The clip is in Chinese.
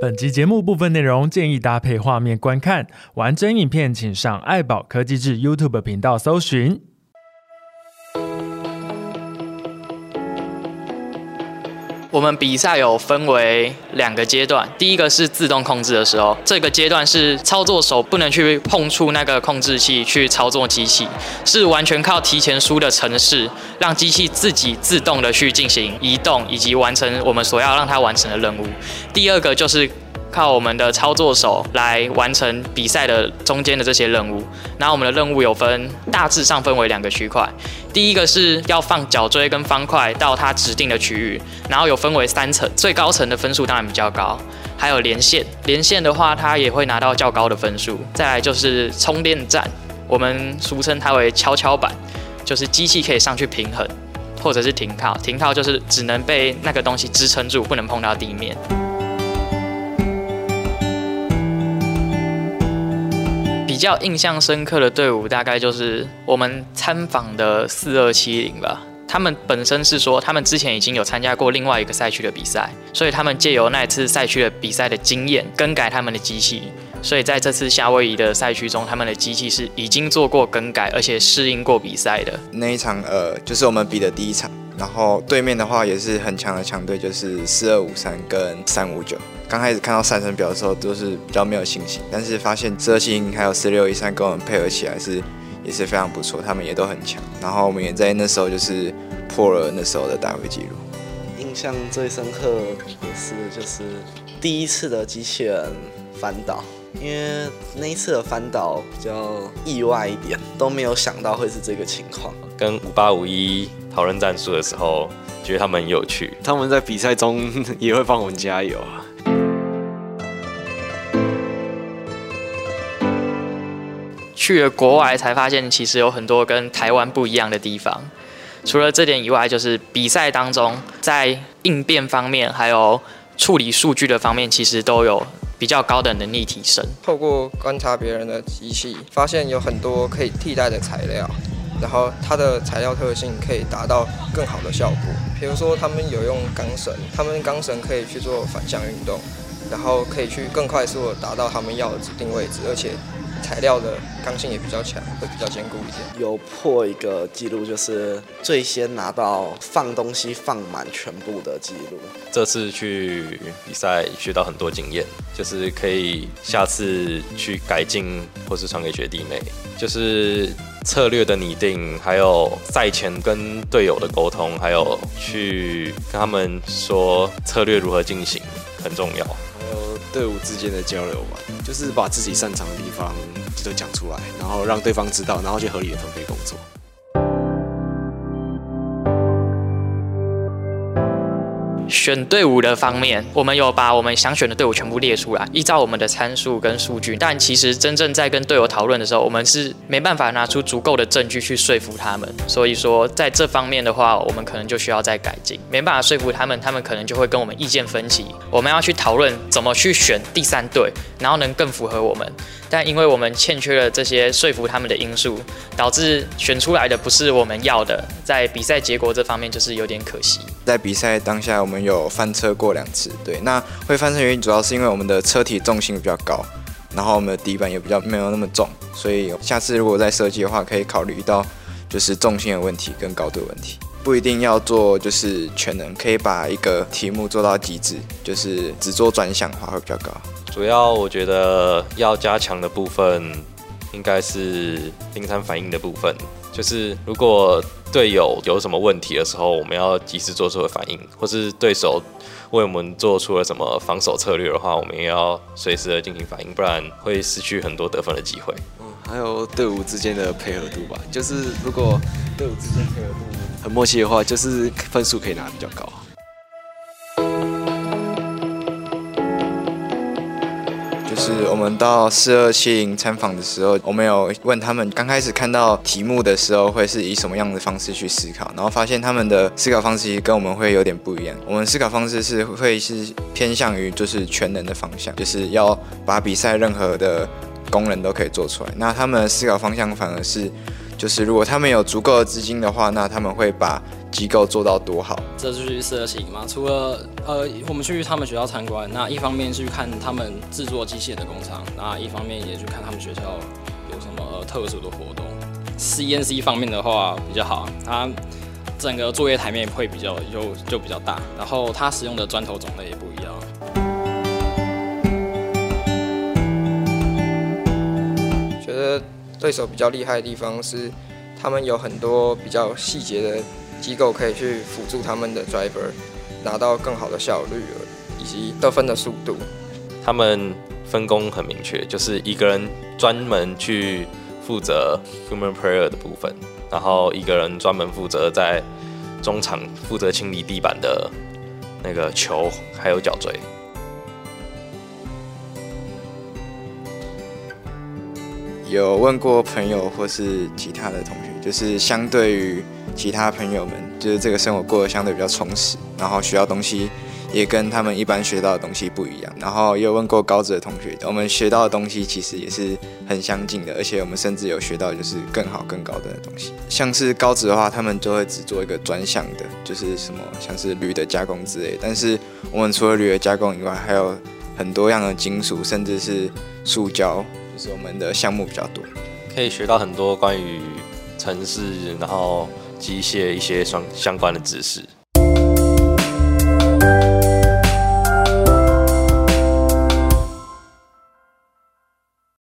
本集节目部分内容建议搭配画面观看，完整影片请上爱宝科技志 YouTube 频道搜寻。我们比赛有分为两个阶段，第一个是自动控制的时候，这个阶段是操作手不能去碰触那个控制器去操作机器，是完全靠提前输的程式，让机器自己自动的去进行移动以及完成我们所要让它完成的任务。第二个就是。靠我们的操作手来完成比赛的中间的这些任务。然后我们的任务有分，大致上分为两个区块。第一个是要放角锥跟方块到它指定的区域，然后有分为三层，最高层的分数当然比较高。还有连线，连线的话它也会拿到较高的分数。再来就是充电站，我们俗称它为跷跷板，就是机器可以上去平衡，或者是停靠。停靠就是只能被那个东西支撑住，不能碰到地面。比较印象深刻的队伍大概就是我们参访的四二七零吧。他们本身是说，他们之前已经有参加过另外一个赛区的比赛，所以他们借由那一次赛区的比赛的经验，更改他们的机器。所以在这次夏威夷的赛区中，他们的机器是已经做过更改，而且适应过比赛的。那一场呃，就是我们比的第一场。然后对面的话也是很强的强队，就是四二五三跟三五九。刚开始看到赛程表的时候，都是比较没有信心，但是发现四二七零还有四六一三跟我们配合起来是也是非常不错，他们也都很强。然后我们也在那时候就是破了那时候的大会纪录。印象最深刻也是就是第一次的机器人翻倒，因为那一次的翻倒比较意外一点，都没有想到会是这个情况。跟五八五一讨论战术的时候，觉得他们很有趣，他们在比赛中 也会帮我们加油啊。去了国外才发现，其实有很多跟台湾不一样的地方。除了这点以外，就是比赛当中在应变方面，还有处理数据的方面，其实都有比较高的能力提升。透过观察别人的机器，发现有很多可以替代的材料，然后它的材料特性可以达到更好的效果。比如说，他们有用钢绳，他们钢绳可以去做反向运动，然后可以去更快速的达到他们要的指定位置，而且。材料的刚性也比较强，会比较坚固一点。有破一个记录，就是最先拿到放东西放满全部的记录。这次去比赛学到很多经验，就是可以下次去改进，或是传给学弟妹。就是策略的拟定，还有赛前跟队友的沟通，还有去跟他们说策略如何进行，很重要。还有队伍之间的交流吧，就是把自己擅长的地方就都讲出来，然后让对方知道，然后去合理的分配工作。选队伍的方面，我们有把我们想选的队伍全部列出来，依照我们的参数跟数据。但其实真正在跟队友讨论的时候，我们是没办法拿出足够的证据去说服他们。所以说，在这方面的话，我们可能就需要再改进。没办法说服他们，他们可能就会跟我们意见分歧。我们要去讨论怎么去选第三队，然后能更符合我们。但因为我们欠缺了这些说服他们的因素，导致选出来的不是我们要的，在比赛结果这方面就是有点可惜。在比赛当下，我们有翻车过两次，对，那会翻车原因主要是因为我们的车体重心比较高，然后我们的底板也比较没有那么重，所以下次如果再设计的话，可以考虑到就是重心的问题跟高度的问题，不一定要做就是全能，可以把一个题目做到极致，就是只做专项的话会比较高。主要我觉得要加强的部分，应该是临场反应的部分。就是如果队友有什么问题的时候，我们要及时做出的反应；或是对手为我们做出了什么防守策略的话，我们也要随时的进行反应，不然会失去很多得分的机会。嗯，还有队伍之间的配合度吧，就是如果队伍之间配合度很默契的话，就是分数可以拿得比较高。是我们到四二七零参访的时候，我们有问他们刚开始看到题目的时候会是以什么样的方式去思考，然后发现他们的思考方式跟我们会有点不一样。我们思考方式是会是偏向于就是全能的方向，就是要把比赛任何的功能都可以做出来。那他们的思考方向反而是，就是如果他们有足够的资金的话，那他们会把机构做到多好。这就是设计嘛。除了呃，我们去他们学校参观，那一方面是去看他们制作机械的工厂，那一方面也去看他们学校有什么、呃、特殊的活动。CNC 方面的话比较好，它整个作业台面会比较就就比较大，然后它使用的砖头种类也不一样。觉得对手比较厉害的地方是，他们有很多比较细节的机构可以去辅助他们的 driver，拿到更好的效率以及得分的速度。他们分工很明确，就是一个人专门去。负责 human player 的部分，然后一个人专门负责在中场负责清理地板的那个球，还有脚锥。有问过朋友或是其他的同学，就是相对于其他朋友们，就是这个生活过得相对比较充实，然后学到东西。也跟他们一般学到的东西不一样，然后也有问过高职的同学，我们学到的东西其实也是很相近的，而且我们甚至有学到就是更好更高的东西。像是高职的话，他们就会只做一个专项的，就是什么像是铝的加工之类。但是我们除了铝的加工以外，还有很多样的金属，甚至是塑胶，就是我们的项目比较多，可以学到很多关于城市，然后机械一些相相关的知识。